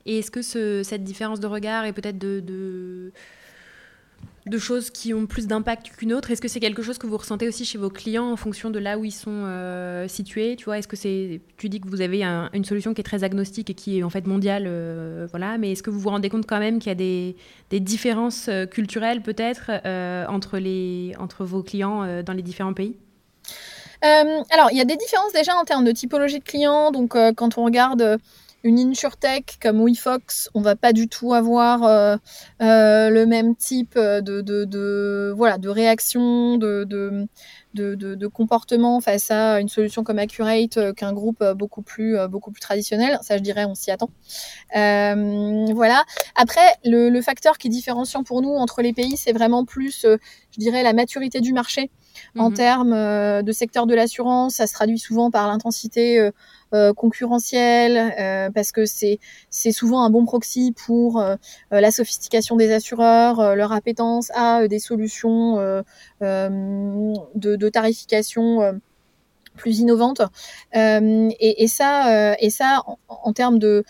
Et est-ce que ce, cette différence de regard et peut-être de, de de choses qui ont plus d'impact qu'une autre? Est-ce que c'est quelque chose que vous ressentez aussi chez vos clients en fonction de là où ils sont euh, situés Tu vois, est-ce que c'est Tu dis que vous avez une solution qui est très agnostique et qui est en fait mondiale, euh, voilà. Mais est-ce que vous vous rendez compte quand même qu'il y a des, différences euh, culturelles peut-être entre les entre vos clients dans les différents pays? Alors, il y a des différences déjà en termes de typologie de clients. Donc, quand on regarde une insurtech comme WeFox, on va pas du tout avoir euh, euh, le même type de, de, de, voilà de réaction, de, de, de, comportement face à une solution comme Accurate euh, qu'un groupe beaucoup plus beaucoup plus traditionnel. Ça, je dirais, on s'y attend. voilà. Après, le, le, facteur qui est différenciant pour nous entre les pays, c'est vraiment plus, je dirais, la maturité du marché. En mhm. termes de secteur de l'assurance, ça se traduit souvent par l'intensité euh, euh, parce que c'est souvent un bon proxy pour euh, la sophistication des assureurs, leur appétence à des solutions de, tarification plus innovante. Euh, et, et, ça, euh, et ça en, termes de,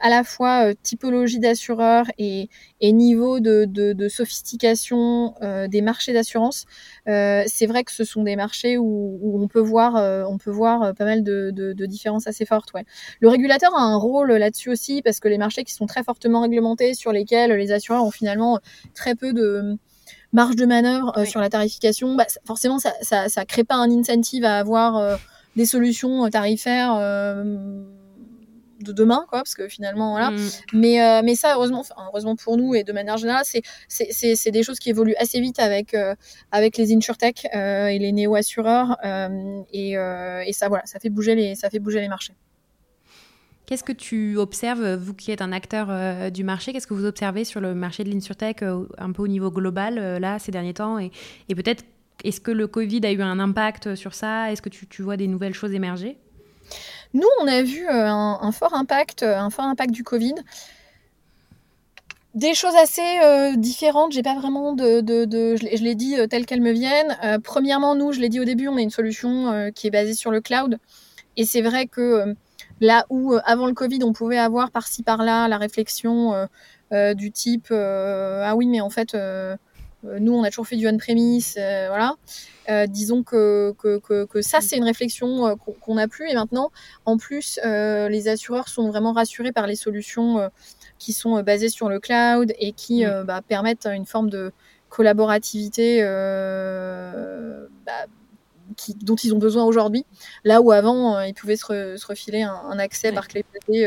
à la fois euh, typologie d'assureurs et, niveau de, sophistication euh, des marchés d'assurance, euh, c'est vrai que ce sont des marchés où, on peut voir, on peut voir pas mal de, différences assez fortes. Le régulateur a un rôle là-dessus aussi parce que les marchés qui sont très fortement réglementés, sur lesquels les assureurs ont finalement très peu de marge de manœuvre euh, sur la tarification, bah, forcément, ça, ça, ça crée pas un incentive à avoir euh, des solutions tarifaires euh, de demain, quoi, parce que finalement, voilà. Mm. Mais, mais ça, heureusement, heureusement pour nous et de manière générale, c'est, c'est, c'est, des choses qui évoluent assez vite avec, avec les insurtech et les néo-assureurs. et, et ça, voilà, ça fait bouger les, ça fait bouger les marchés. Qu'est-ce que tu observes, vous qui êtes un acteur euh, du marché, qu'est-ce que vous observez sur le marché de l'InsurTech euh, un peu au niveau global, euh, là, ces derniers temps Et, peut-être, est-ce que le Covid a eu un impact sur ça? Est-ce que tu, vois des nouvelles choses émerger? Nous, on a vu un, fort impact, un fort impact du Covid. Des choses assez différentes, j'ai pas vraiment de, de je l'ai dit telles qu'elles me viennent. premièrement, nous, je l'ai dit au début, on a une solution qui est basée sur le cloud, et c'est vrai que Là où, euh, avant le Covid, on pouvait avoir par-ci par-là la réflexion euh, euh, du type Ah oui, mais en fait, nous, on a toujours fait du on-premise, voilà. disons que, que, que, ça, c'est une réflexion qu'on n'a plus. Et maintenant, en plus, les assureurs sont vraiment rassurés par les solutions qui sont basées sur le cloud et qui bah, permettent une forme de collaborativité bah, dont ils ont besoin aujourd'hui, là où avant, ils pouvaient se, refiler un, accès par clé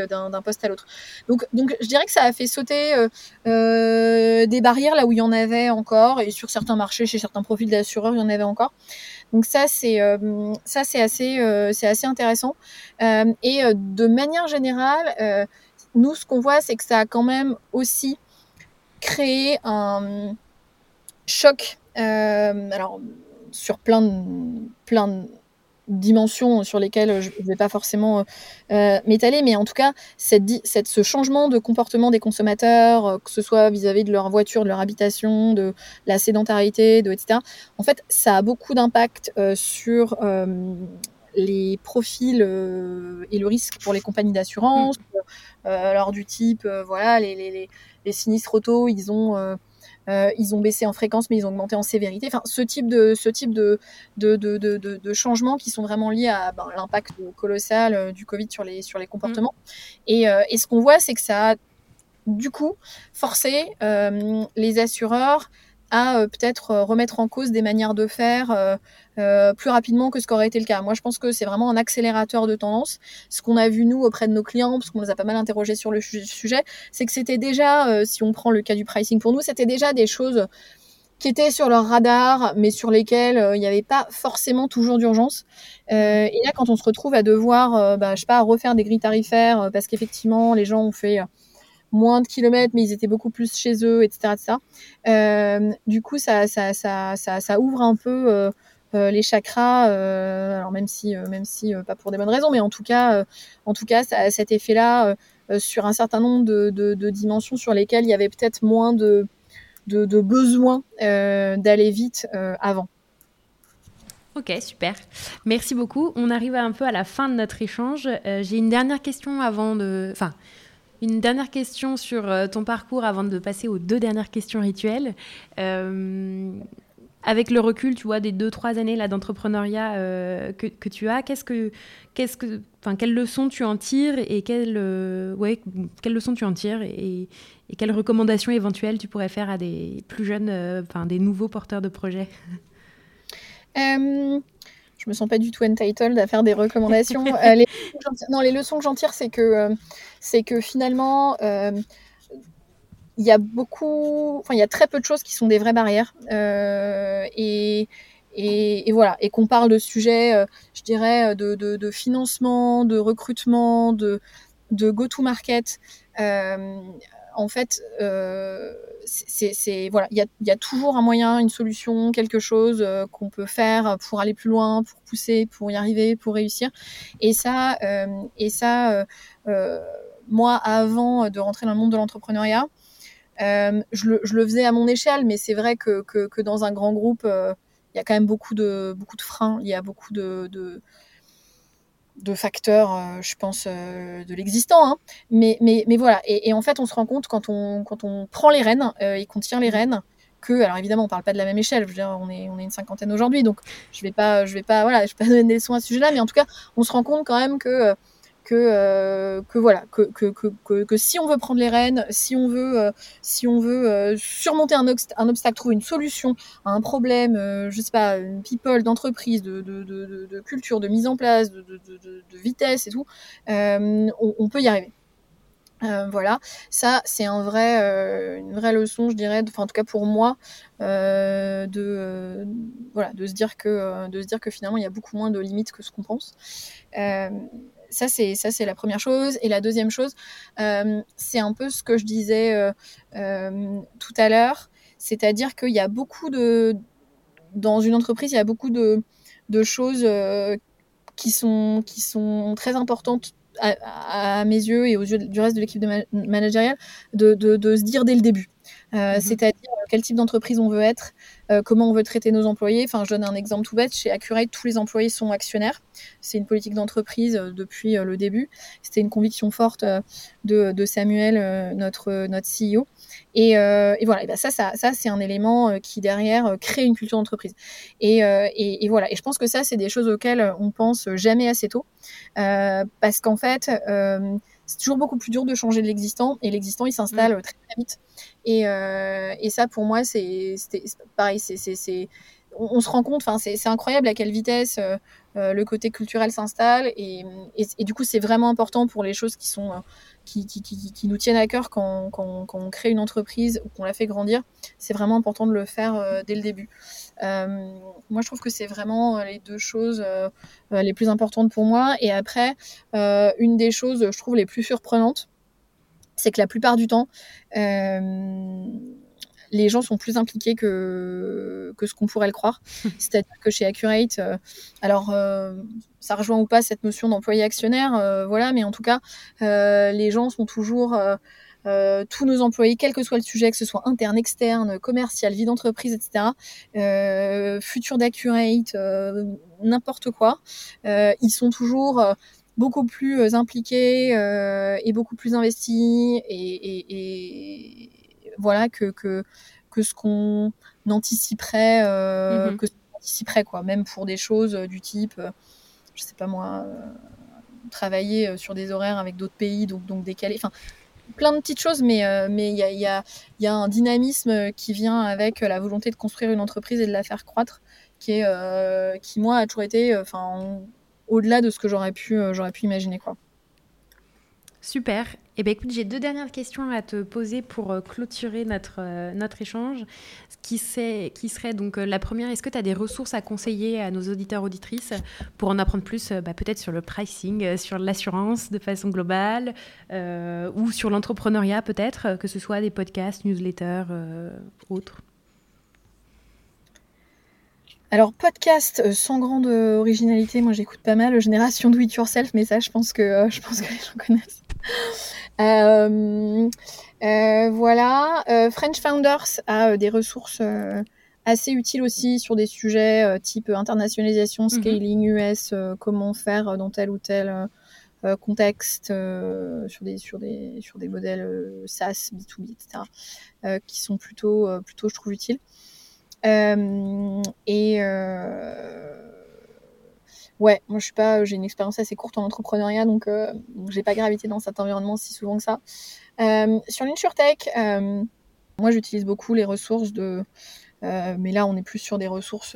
d'un poste à l'autre. Donc, donc, je dirais que ça a fait sauter des barrières là où il y en avait encore, et sur certains marchés, chez certains profils d'assureurs, il y en avait encore. Donc ça, c'est ça, c'est assez, c'est assez intéressant. et de manière générale, nous, ce qu'on voit, c'est que ça a quand même aussi créé un choc. alors sur plein de, plein de dimensions sur lesquelles je ne vais pas forcément euh, m'étaler, mais en tout cas, cette, cette, ce changement de comportement des consommateurs, euh, que ce soit vis-à-vis de leur voiture, de leur habitation, de la sédentarité, de, etc., en fait, ça a beaucoup d'impact euh, sur les profils et le risque pour les compagnies d'assurance. Mmh. alors du type, voilà, les, les, les, sinistres auto, ils ont euh, ils ont baissé en fréquence, mais ils ont augmenté en sévérité. Enfin, ce type de, ce type de, de, de, de, de changements qui sont vraiment liés à ben, l'impact colossal euh, du Covid sur les, sur les comportements. Mm. Et, euh, et, ce qu'on voit, c'est que ça a du coup forcé les assureurs à peut-être remettre en cause des manières de faire euh, plus rapidement que ce qu'aurait été le cas. Moi, je pense que c'est vraiment un accélérateur de tendance. Ce qu'on a vu, nous, auprès de nos clients, parce qu'on les a pas mal interrogés sur le sujet, c'est que c'était déjà, si on prend le cas du pricing pour nous, c'était déjà des choses qui étaient sur leur radar, mais sur lesquelles il n'y avait pas forcément toujours d'urgence. et là, quand on se retrouve à devoir, bah, je sais pas, refaire des grilles tarifaires, parce qu'effectivement, les gens ont fait moins de kilomètres, mais ils étaient beaucoup plus chez eux, etc. Euh, du coup, ça, ouvre un peu euh, euh, les chakras, alors même si, si pas pour des bonnes raisons, mais en tout cas, en ça cet effet-là sur un certain nombre de, dimensions sur lesquelles il y avait peut-être moins de, besoin d'aller vite avant. Ok, super. Merci beaucoup. On arrive un peu à la fin de notre échange. J'ai une dernière question avant de... Enfin, une dernière question sur euh, ton parcours avant de passer aux deux dernières questions rituelles. Euh, avec le recul, tu vois, des deux, trois années là d'entrepreneuriat euh, que, que, tu as, qu'est-ce que, qu'est-ce que, quelles leçons tu en tires et quelles, ouais, quelles leçons tu en tires et, et, quelles recommandations éventuelles tu pourrais faire à des plus jeunes, enfin, des nouveaux porteurs de projets? Je me sens pas du tout entitled à faire des recommandations. Euh, non, les leçons que j'en tire, c'est que, euh, c'est que finalement, euh, il y a beaucoup, enfin, il y a très peu de choses qui sont des vraies barrières. Et, et, voilà, et qu'on parle de sujets, je dirais, de, de, de, financement, de recrutement, de, de go-to-market en fait, euh, c'est voilà, il y a, toujours un moyen, une solution, quelque chose euh, qu'on peut faire pour aller plus loin, pour pousser, pour y arriver, pour réussir. Et ça, euh, et ça, moi, avant de rentrer dans le monde de l'entrepreneuriat, je le, je, le, faisais à mon échelle, mais c'est vrai que, dans un grand groupe, il y a quand même beaucoup de freins, il y a beaucoup de facteurs, euh, je pense, euh, de l'existant. Hein. Mais, voilà, et, en fait, on se rend compte quand on, prend les rênes euh, et qu'on tient les rênes, que, alors évidemment, on parle pas de la même échelle, je veux dire, on est, on est une cinquantaine aujourd'hui, donc je vais pas, je vais pas, voilà, je vais pas donner des leçons à ce sujet-là, mais en tout cas, on se rend compte quand même que que, euh, que voilà, que, que, que, que, si on veut prendre les rênes, si on veut, euh, si on veut euh, surmonter un, obstacle, trouver une solution à un problème, je sais pas, une people d'entreprise, de, de, de, culture, de mise en place, de, vitesse et tout, on, on, peut y arriver. voilà, ça c'est un vrai, une vraie leçon, je dirais, enfin en tout cas pour moi, de voilà, de se dire que de se dire que finalement il y a beaucoup moins de limites que ce qu'on pense ça c'est ça c'est la première chose. Et la deuxième chose euh, c'est un peu ce que je disais euh, euh, tout à l'heure. C'est-à-dire qu'il y a beaucoup de dans une entreprise il y a beaucoup de, de choses qui sont qui sont très importantes à, mes yeux et aux yeux du reste de l'équipe managériale de, de, de, se dire dès le début mm-hmm. c'est-à-dire quel type d'entreprise on veut être, euh, comment on veut traiter nos employés. Enfin, je donne un exemple tout bête. Chez Accurate, tous les employés sont actionnaires. C'est une politique d'entreprise euh, depuis euh, le début. C'était une conviction forte de, Samuel, notre, notre CEO. Et, voilà, et ben ça, ça, ça c'est un élément qui derrière crée une culture d'entreprise. Et, et, voilà, et je pense que ça, c'est des choses auxquelles on pense jamais assez tôt, parce qu'en fait, c'est toujours beaucoup plus dur de changer de l'existant et l'existant il s'installe mm. très, très vite et, euh, et, ça pour moi c'est pareil on, se rend compte, c'est incroyable à quelle vitesse le côté culturel s'installe. Et, du coup, c'est vraiment important pour les choses qui sont qui, nous tiennent à cœur quand, on crée une entreprise ou qu'on la fait grandir. C'est vraiment important de le faire dès le début. moi, je trouve que c'est vraiment les deux choses les plus importantes pour moi. Et après, une des choses, je trouve, les plus surprenantes, c'est que la plupart du temps, euh, les gens sont plus impliqués que, que ce qu'on pourrait le croire. C'est-à-dire que chez Accurate, euh, alors euh, ça rejoint ou pas cette notion d'employé actionnaire, voilà, mais en tout cas, les gens sont toujours tous nos employés, quel que soit le sujet, que ce soit interne, externe, commercial, vie d'entreprise, etc., futur d'Accurate, n'importe quoi, ils sont toujours beaucoup plus euh, impliqués euh, et beaucoup plus investis et, voilà que, que, que ce qu'on anticiperait, euh, mm-hmm. que anticiperait quoi, même pour des choses du type, je sais pas moi, travailler sur des horaires avec d'autres pays, donc, donc décaler, enfin plein de petites choses, mais mais il y a, y, a, y a, un dynamisme qui vient avec la volonté de construire une entreprise et de la faire croître, qui est qui moi a toujours été, enfin au-delà de ce que j'aurais pu, euh, pu imaginer. Quoi. Super. Eh bien, écoute, j'ai deux dernières questions à te poser pour euh, clôturer notre, euh, notre échange. Qui, qui serait donc la première, est-ce que tu as des ressources à conseiller à nos auditeurs, auditrices pour en apprendre plus bah, peut-être sur le pricing, sur l'assurance de façon globale ou sur l'entrepreneuriat peut-être, que ce soit des podcasts, newsletters, autres? Alors, podcast euh, sans grande originalité, moi j'écoute pas mal Génération Do It Yourself, mais ça je pense que, euh, je pense que les gens connaissent. Euh, voilà, French Founders a des ressources assez utiles aussi sur des sujets type internationalisation, mhm. scaling US, comment faire dans tel ou tel contexte sur, des, sur, des, sur des modèles SaaS, B2B, etc., qui sont plutôt, plutôt, je trouve, utiles. Euh, et euh, ouais, moi pas, j'ai une expérience assez courte en entrepreneuriat, donc, euh, j'ai pas gravité dans cet environnement si souvent que ça. sur l'InsurTech, moi j'utilise beaucoup les ressources de mais là, on est plus sur des ressources,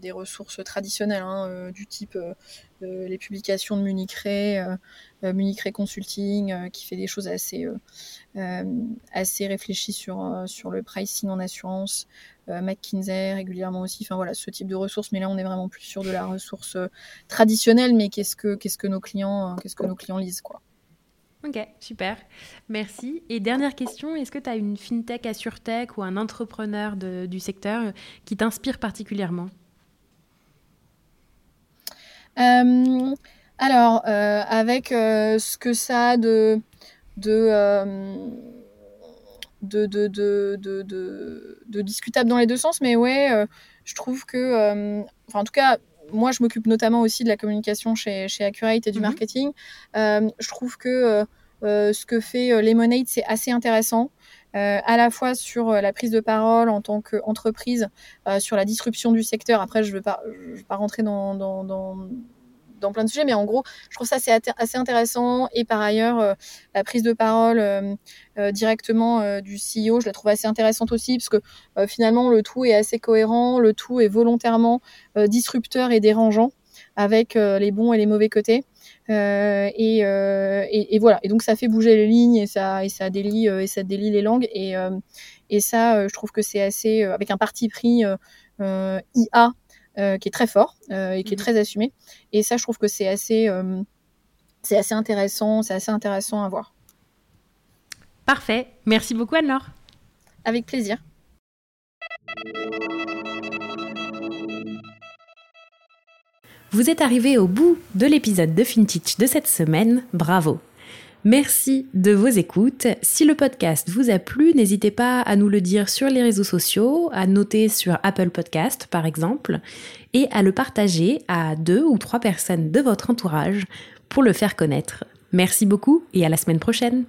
des ressources traditionnelles, hein, du type les publications de Munich Re, Munich Consulting, qui fait des choses assez, réfléchies sur, sur le pricing en assurance, euh, McKinsey régulièrement aussi, enfin voilà, ce type de ressources. Mais là, on est vraiment plus sur de la ressource euh, traditionnelle, mais qu'est-ce que, qu'est-ce que nos clients, euh, qu'est-ce que nos clients lisent, quoi. Ok, super. Merci. Et dernière question, est-ce que tu as une fintech, assurtech ou un entrepreneur du secteur qui t'inspire particulièrement? Alors, avec ce que ça a de, de de, de, de, de, discutable dans les deux sens, mais ouais, euh, je trouve que, euh, enfin, en tout cas, moi, je m'occupe notamment aussi de la communication chez, chez Accurate et du mhm. marketing. Euh, je trouve que ce que fait Lemonade, c'est assez intéressant. à la fois sur la prise de parole en tant qu'entreprise, sur la disruption du secteur. Après, je ne veux, pas, rentrer dans, dans, dans dans plein de sujets, mais en gros, je trouve ça c'est assez intéressant. Et par ailleurs, euh, la prise de parole euh, euh, directement du CEO, je la trouve assez intéressante aussi, parce que finalement, le tout est assez cohérent, le tout est volontairement disrupteur et dérangeant, avec les bons et les mauvais côtés. Et, voilà. Et donc, ça fait bouger les lignes et ça, délie, les langues. Et ça, je trouve que c'est assez, avec un parti pris IA euh, qui est très fort euh, et qui est mhm. très assumé. Et ça, je trouve que c'est assez, euh, c'est assez intéressant, c'est assez intéressant à voir. Parfait. Merci beaucoup, Anne-Laure. Avec plaisir. Vous êtes arrivé au bout de l'épisode de FinTech de cette semaine. Bravo. Merci de vos écoutes. Si le podcast vous a plu, n'hésitez pas à nous le dire sur les réseaux sociaux, à noter sur Apple Podcast par exemple, et à le partager à deux ou trois personnes de votre entourage pour le faire connaître. Merci beaucoup et à la semaine prochaine.